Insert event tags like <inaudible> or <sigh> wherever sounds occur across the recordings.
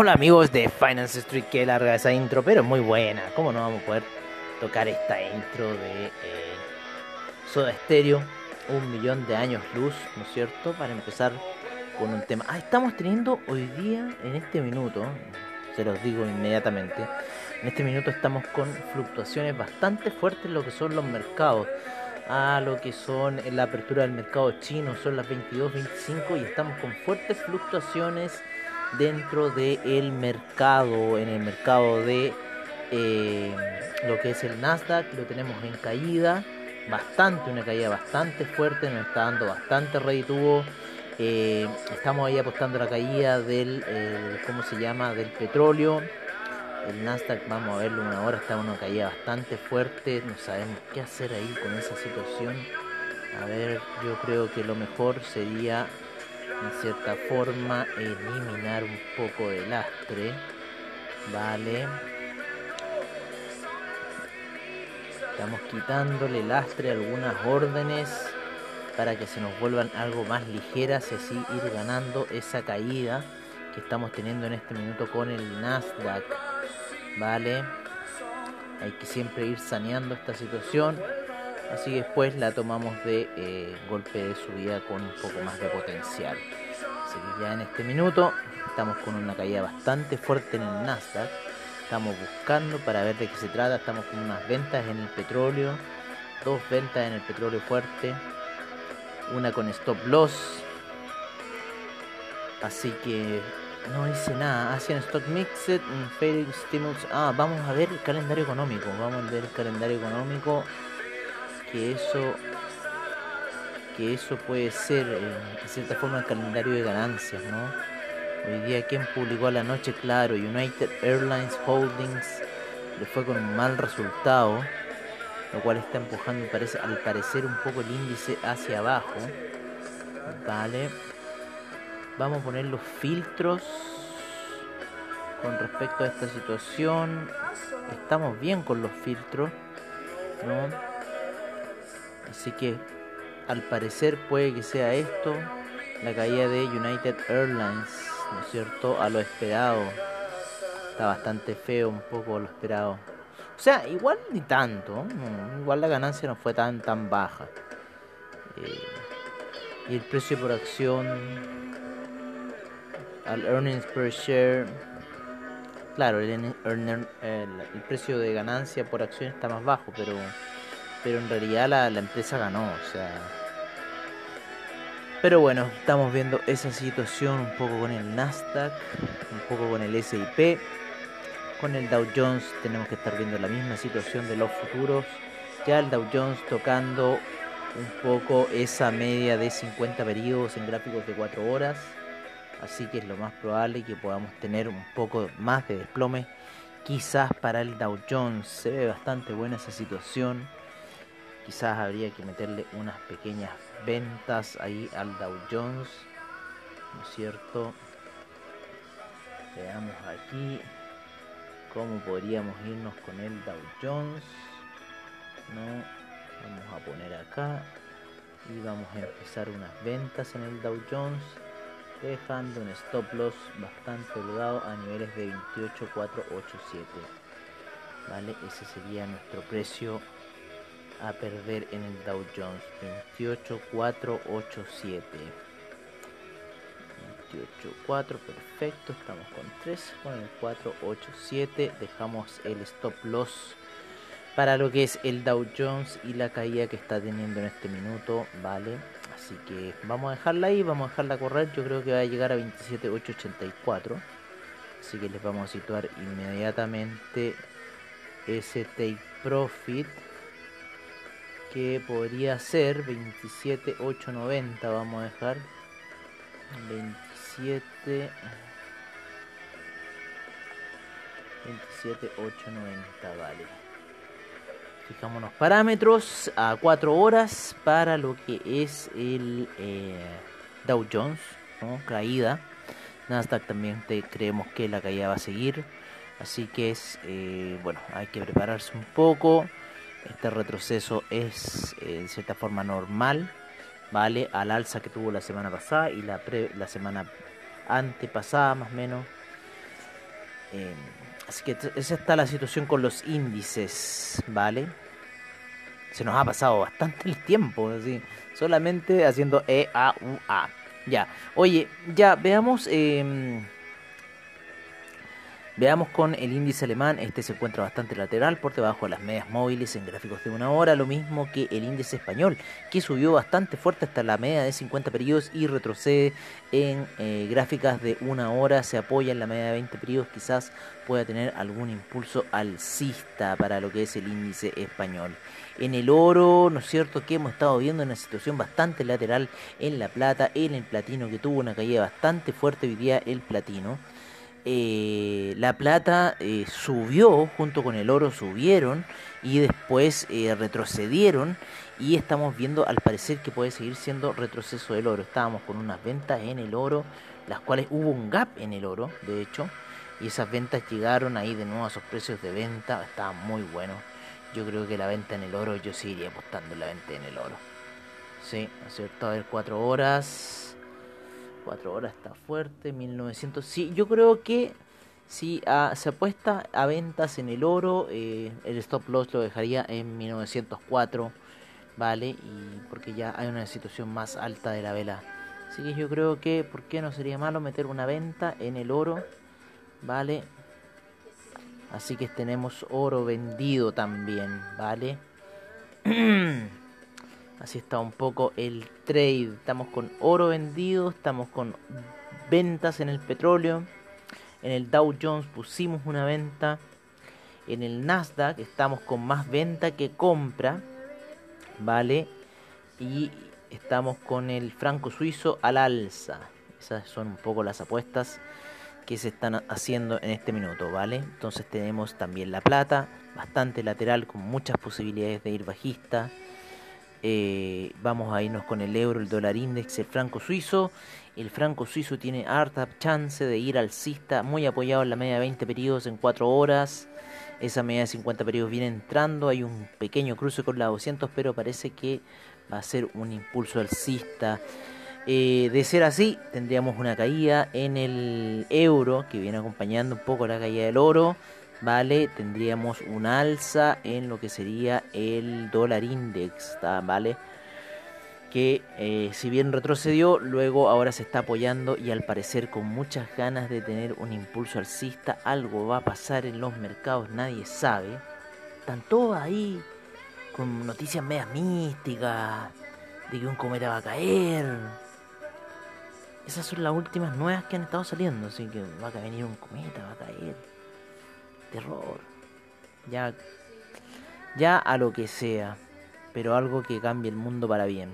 Hola amigos de Finance Street, que larga esa intro, pero muy buena. ¿Cómo no vamos a poder tocar esta intro de eh, Soda Stereo? Un millón de años luz, ¿no es cierto? Para empezar con un tema. Ah, estamos teniendo hoy día, en este minuto, se los digo inmediatamente, en este minuto estamos con fluctuaciones bastante fuertes en lo que son los mercados. A lo que son la apertura del mercado chino, son las 22.25 y estamos con fuertes fluctuaciones dentro del mercado, en el mercado de eh, lo que es el Nasdaq, lo tenemos en caída, bastante, una caída bastante fuerte, nos está dando bastante redituvo. Eh, estamos ahí apostando la caída del, eh, ¿cómo se llama?, del petróleo. El Nasdaq, vamos a verlo una hora, está una caída bastante fuerte, no sabemos qué hacer ahí con esa situación. A ver, yo creo que lo mejor sería en cierta forma eliminar un poco de lastre vale estamos quitándole lastre algunas órdenes para que se nos vuelvan algo más ligeras y así ir ganando esa caída que estamos teniendo en este minuto con el Nasdaq vale hay que siempre ir saneando esta situación Así que después la tomamos de eh, golpe de subida con un poco más de potencial. Así que ya en este minuto estamos con una caída bastante fuerte en el Nasdaq. Estamos buscando para ver de qué se trata. Estamos con unas ventas en el petróleo. Dos ventas en el petróleo fuerte. Una con stop loss. Así que no hice nada. Hacen stock mixed, failing stimulus. Ah, vamos a ver el calendario económico. Vamos a ver el calendario económico que eso que eso puede ser eh, de cierta forma el calendario de ganancias, ¿no? Hoy día quien publicó a la noche, claro, United Airlines Holdings le fue con un mal resultado, lo cual está empujando parece, al parecer un poco el índice hacia abajo. Vale. Vamos a poner los filtros con respecto a esta situación. Estamos bien con los filtros, ¿no? Así que al parecer puede que sea esto la caída de United Airlines, ¿no es cierto? A lo esperado. Está bastante feo un poco lo esperado. O sea, igual ni tanto. igual la ganancia no fue tan tan baja. Eh, y el precio por acción al earnings per share claro el, el precio de ganancia por acción está más bajo pero pero en realidad la, empresa ganó, o sea. Pero bueno, estamos viendo esa situación un poco con el Nasdaq, un poco con el SIP, con el Dow Jones tenemos que estar viendo la misma situación de los futuros, ya el Dow Jones tocando un poco esa media de 50 periodos en gráficos de 4 horas, así que es lo más probable que podamos tener un poco más de desplome, quizás para el Dow Jones se ve bastante buena esa situación Quizás habría que meterle unas pequeñas ventas ahí al Dow Jones. ¿No es cierto? Veamos aquí cómo podríamos irnos con el Dow Jones. No, vamos a poner acá y vamos a empezar unas ventas en el Dow Jones dejando un stop loss bastante holgado a niveles de 28.487 vale ese sería nuestro precio a perder en el Dow Jones. 28487 4, perfecto, estamos con 3, con el 4, 8, 7, dejamos el stop loss para lo que es el Dow Jones y la caída que está teniendo en este minuto, ¿vale? Así que vamos a dejarla ahí, vamos a dejarla correr, yo creo que va a llegar a 27.884, así que les vamos a situar inmediatamente ese take profit que podría ser 27.890, vamos a dejar. 27 27890 vale. Fijamos parámetros a 4 horas para lo que es el eh, Dow Jones ¿no? caída. Nasdaq también creemos que la caída va a seguir. Así que es eh, bueno hay que prepararse un poco este retroceso es de cierta forma normal ¿vale? Al alza que tuvo la semana pasada y la, la semana antepasada más o menos. Eh, así que esa está la situación con los índices, ¿vale? Se nos ha pasado bastante el tiempo, así, solamente haciendo E, A, U, A. Ya, oye, ya veamos... Eh, Veamos con el índice alemán, este se encuentra bastante lateral por debajo de las medias móviles en gráficos de una hora, lo mismo que el índice español, que subió bastante fuerte hasta la media de 50 periodos y retrocede en eh, gráficas de una hora, se apoya en la media de 20 periodos, quizás pueda tener algún impulso alcista para lo que es el índice español. En el oro, ¿no es cierto? Que hemos estado viendo una situación bastante lateral en la plata, en el platino que tuvo una caída bastante fuerte hoy día el platino. Eh, la plata eh, subió junto con el oro, subieron y después eh, retrocedieron y estamos viendo al parecer que puede seguir siendo retroceso del oro. Estábamos con unas ventas en el oro, las cuales hubo un gap en el oro, de hecho, y esas ventas llegaron ahí de nuevo a esos precios de venta, estaba muy bueno. Yo creo que la venta en el oro, yo seguiría apostando en la venta en el oro. Sí, ¿no es? A ver, cuatro horas. 4 horas está fuerte, 1900. Sí, yo creo que si ah, se apuesta a ventas en el oro, eh, el stop loss lo dejaría en 1904, ¿vale? Y porque ya hay una situación más alta de la vela. Así que yo creo que, ¿por qué no sería malo meter una venta en el oro? ¿Vale? Así que tenemos oro vendido también, ¿vale? <clears throat> Así está un poco el trade. Estamos con oro vendido, estamos con ventas en el petróleo. En el Dow Jones pusimos una venta. En el Nasdaq estamos con más venta que compra. ¿Vale? Y estamos con el franco suizo al alza. Esas son un poco las apuestas que se están haciendo en este minuto, ¿vale? Entonces tenemos también la plata, bastante lateral con muchas posibilidades de ir bajista. Eh, vamos a irnos con el euro, el dólar index, el franco suizo. El franco suizo tiene harta chance de ir alcista, muy apoyado en la media de 20 periodos en 4 horas. Esa media de 50 periodos viene entrando. Hay un pequeño cruce con la 200, pero parece que va a ser un impulso alcista. Eh, de ser así, tendríamos una caída en el euro que viene acompañando un poco la caída del oro. ¿Vale? Tendríamos un alza en lo que sería el dólar index, ¿vale? Que eh, si bien retrocedió, luego ahora se está apoyando y al parecer con muchas ganas de tener un impulso alcista, algo va a pasar en los mercados, nadie sabe. Están todos ahí con noticias medias místicas, de que un cometa va a caer. Esas son las últimas nuevas que han estado saliendo, así que va a venir un cometa, va a caer terror. Ya, ya a lo que sea, pero algo que cambie el mundo para bien.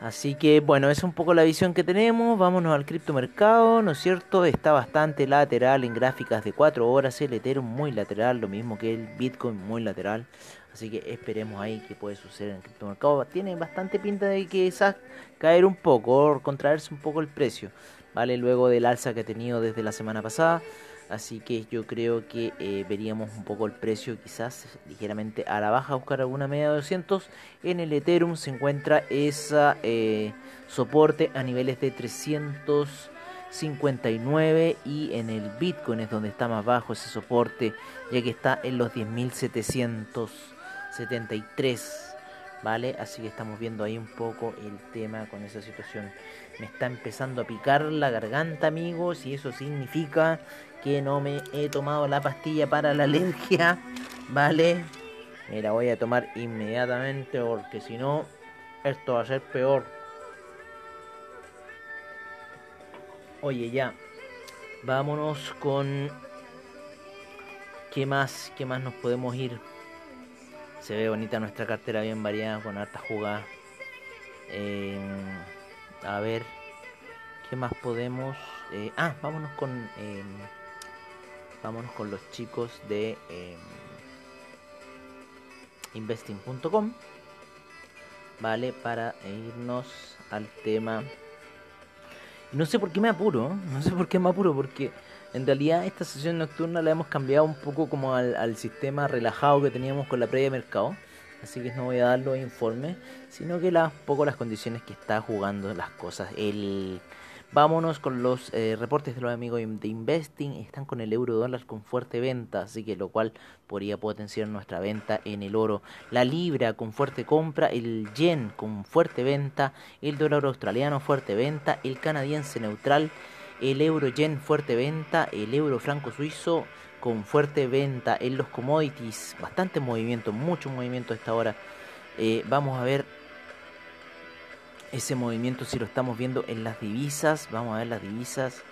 Así que bueno, es un poco la visión que tenemos. Vámonos al criptomercado, ¿no es cierto? Está bastante lateral en gráficas de 4 horas. El Ethereum muy lateral, lo mismo que el Bitcoin muy lateral. Así que esperemos ahí que puede suceder en el criptomercado. Tiene bastante pinta de que quizás caer un poco, contraerse un poco el precio. ¿Vale? Luego del alza que ha tenido desde la semana pasada. Así que yo creo que eh, veríamos un poco el precio quizás ligeramente a la baja, buscar alguna media de 200. En el Ethereum se encuentra esa eh, soporte a niveles de 359 y en el Bitcoin es donde está más bajo ese soporte ya que está en los 10.773. ¿vale? Así que estamos viendo ahí un poco el tema con esa situación. Me está empezando a picar la garganta, amigos, y eso significa que no me he tomado la pastilla para la alergia, ¿vale? Me la voy a tomar inmediatamente porque si no, esto va a ser peor. Oye, ya. Vámonos con... ¿Qué más? ¿Qué más nos podemos ir? Se ve bonita nuestra cartera, bien variada, con harta jugada. Eh, a ver, ¿qué más podemos? Eh, ah, vámonos con, eh, vámonos con los chicos de investing.com, vale, para irnos al tema. No sé por qué me apuro, no sé por qué me apuro, porque en realidad esta sesión nocturna la hemos cambiado un poco como al, sistema relajado que teníamos con la previa mercado. Así que no voy a dar los informes, sino que las poco las condiciones que está jugando las cosas. El Vámonos con los eh, reportes de los amigos de Investing. Están con el euro dólar con fuerte venta, así que lo cual podría potenciar nuestra venta en el oro. La libra con fuerte compra, el yen con fuerte venta, el dólar australiano fuerte venta, el canadiense neutral el euro yen fuerte venta, el euro franco suizo con fuerte venta en los commodities, bastante movimiento, mucho movimiento a esta hora. Eh, vamos a ver ese movimiento si lo estamos viendo en las divisas, vamos a ver las divisas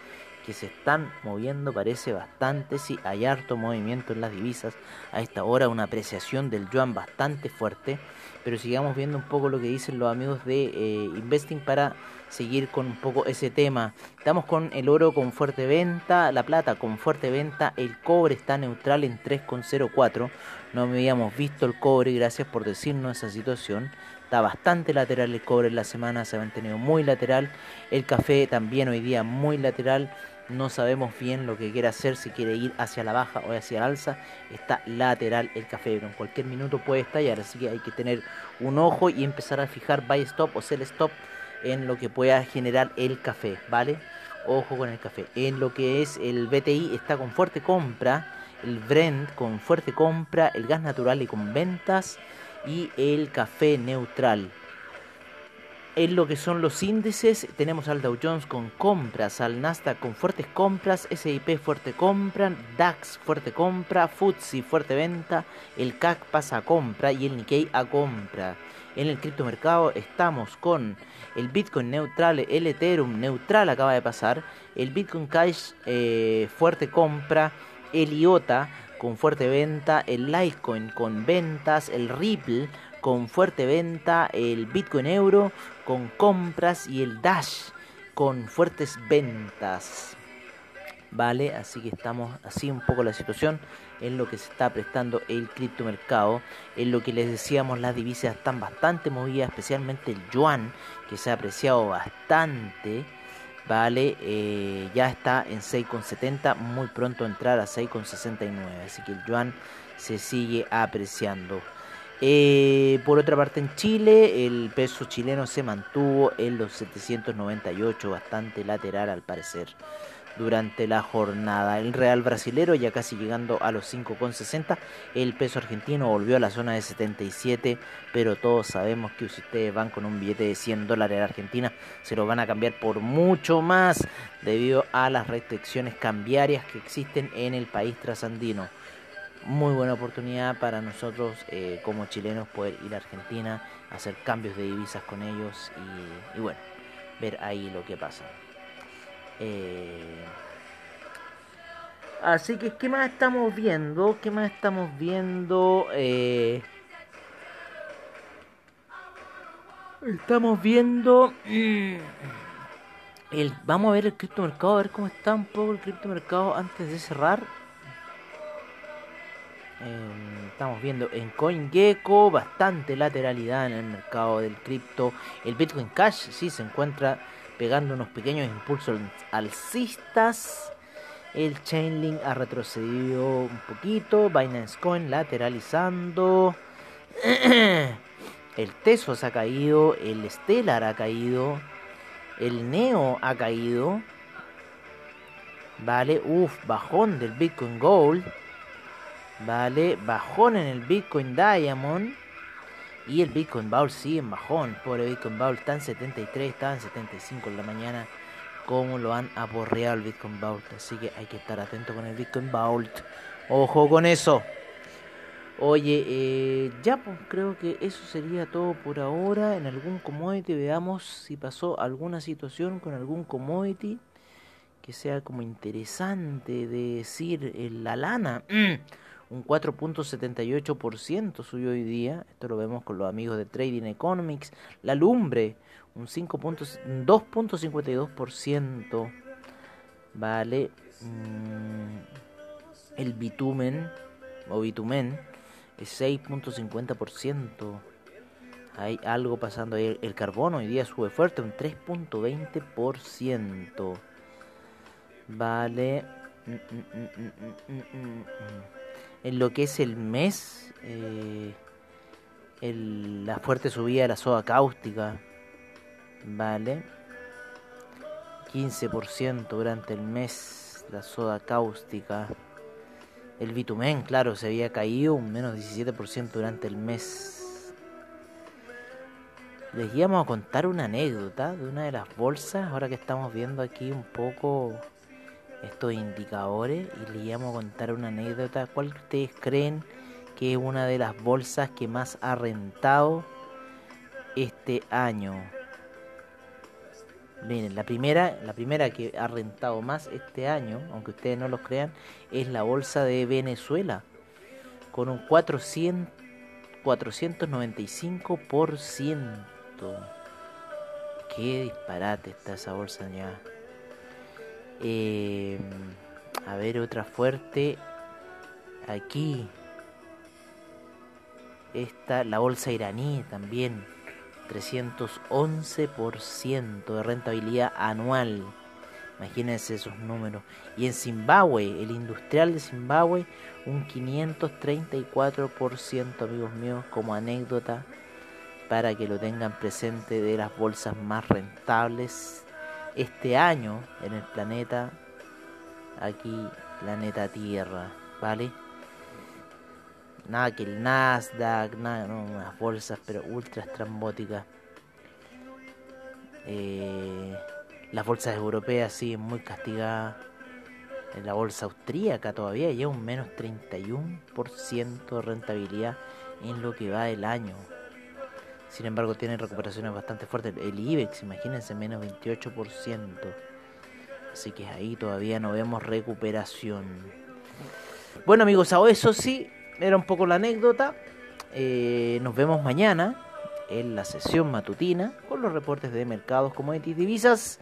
que se están moviendo, parece bastante, sí, hay harto movimiento en las divisas, a esta hora una apreciación del yuan bastante fuerte, pero sigamos viendo un poco lo que dicen los amigos de eh, Investing para seguir con un poco ese tema. Estamos con el oro con fuerte venta, la plata con fuerte venta, el cobre está neutral en 3,04. No habíamos visto el cobre, gracias por decirnos esa situación. Está bastante lateral el cobre en la semana, se ha mantenido muy lateral. El café también hoy día muy lateral. No sabemos bien lo que quiere hacer, si quiere ir hacia la baja o hacia la alza. Está lateral el café, pero en cualquier minuto puede estallar. Así que hay que tener un ojo y empezar a fijar buy stop o sell stop en lo que pueda generar el café, ¿vale? Ojo con el café. En lo que es el BTI está con fuerte compra, el Brent con fuerte compra, el gas natural y con ventas y el café neutral. En lo que son los índices, tenemos al Dow Jones con compras, al Nasdaq con fuertes compras, SIP fuerte compra, DAX fuerte compra, FTSE fuerte venta, el CAC pasa a compra y el Nikkei a compra. En el criptomercado estamos con el Bitcoin neutral, el Ethereum neutral acaba de pasar, el Bitcoin Cash eh, fuerte compra, el IOTA con fuerte venta, el Litecoin con ventas, el Ripple con fuerte venta, el Bitcoin Euro con compras y el Dash con fuertes ventas. Vale, así que estamos así un poco la situación en lo que se está prestando el criptomercado. En lo que les decíamos, las divisas están bastante movidas, especialmente el yuan, que se ha apreciado bastante. Vale, eh, ya está en 6,70, muy pronto entrar a 6,69, así que el yuan se sigue apreciando. Eh, por otra parte en Chile el peso chileno se mantuvo en los 798, bastante lateral al parecer durante la jornada. El Real Brasilero ya casi llegando a los 5,60. El peso argentino volvió a la zona de 77, pero todos sabemos que si ustedes van con un billete de 100 dólares en Argentina, se lo van a cambiar por mucho más debido a las restricciones cambiarias que existen en el país trasandino. Muy buena oportunidad para nosotros eh, como chilenos poder ir a Argentina, hacer cambios de divisas con ellos y bueno, ver ahí lo que pasa. Eh, así que, ¿qué más estamos viendo? ¿Qué más estamos viendo? Eh, estamos viendo... Mm, el, vamos a ver el criptomercado, a ver cómo está un poco el criptomercado antes de cerrar. Estamos viendo en CoinGecko bastante lateralidad en el mercado del cripto. El Bitcoin Cash sí se encuentra pegando unos pequeños impulsos alcistas. El Chainlink ha retrocedido un poquito. Binance Coin lateralizando. <clears throat> El Tesos ha caído. El Stellar ha caído. El Neo ha caído. Vale, uff, bajón del Bitcoin Gold. Vale, bajón en el Bitcoin Diamond. Y el Bitcoin Bowl sigue en bajón. Pobre Bitcoin Bowl está en 73, estaba en 75 en la mañana. Como lo han aporreado el Bitcoin Bowl. Así que hay que estar atento con el Bitcoin Bowl. Ojo con eso. Oye, eh, ya pues creo que eso sería todo por ahora. En algún commodity veamos si pasó alguna situación con algún commodity que sea como interesante de decir la lana. Un 4.78% subió hoy día. Esto lo vemos con los amigos de Trading Economics. La lumbre, un 2.52%. Vale. Mm, el bitumen o bitumen es 6.50%. Hay algo pasando ahí. El carbono hoy día sube fuerte, un 3.20%. Vale. Mm, mm, en lo que es el mes, eh, la fuerte subida de la soda cáustica. Vale. 15% durante el mes la soda cáustica. El bitumen, claro, se había caído un menos 17% durante el mes. Les íbamos a contar una anécdota de una de las bolsas, ahora que estamos viendo aquí un poco estos indicadores, y les íbamos a contar una anécdota. ¿Cuál ustedes creen que es una de las bolsas que más ha rentado este año? Miren, la primera, la primera que ha rentado más este año, aunque ustedes no lo crean, es la bolsa de Venezuela, con un 400, 495%. Qué disparate está esa bolsa ya. Eh, a ver, otra fuerte. Aquí. Está la bolsa iraní también 311% de rentabilidad anual. Imagínense esos números. Y en Zimbabue, el industrial de Zimbabue, un 534%, amigos míos, como anécdota para que lo tengan presente de las bolsas más rentables este año en el planeta, aquí, planeta Tierra, ¿vale? Nada que el Nasdaq, nada, no, unas bolsas pero ultra estrambóticas. Eh, las bolsas europeas siguen muy castigadas. En la bolsa austríaca todavía lleva un menos 31% de rentabilidad en lo que va del año. Sin embargo, tiene recuperaciones bastante fuertes. El IBEX, imagínense, menos 28%. Así que ahí todavía no vemos recuperación. Bueno amigos, a eso sí, era un poco la anécdota. Eh, nos vemos mañana en la sesión matutina con los reportes de mercados, commodities, divisas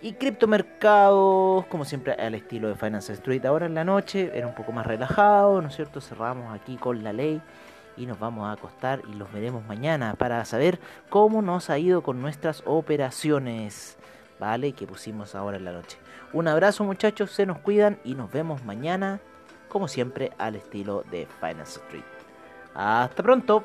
y criptomercados, como siempre al estilo de Finance Street. Ahora en la noche era un poco más relajado, ¿no es cierto? Cerramos aquí con la ley y nos vamos a acostar y los veremos mañana para saber cómo nos ha ido con nuestras operaciones, ¿vale? Que pusimos ahora en la noche. Un abrazo muchachos, se nos cuidan y nos vemos mañana como siempre al estilo de Finance Street. Hasta pronto.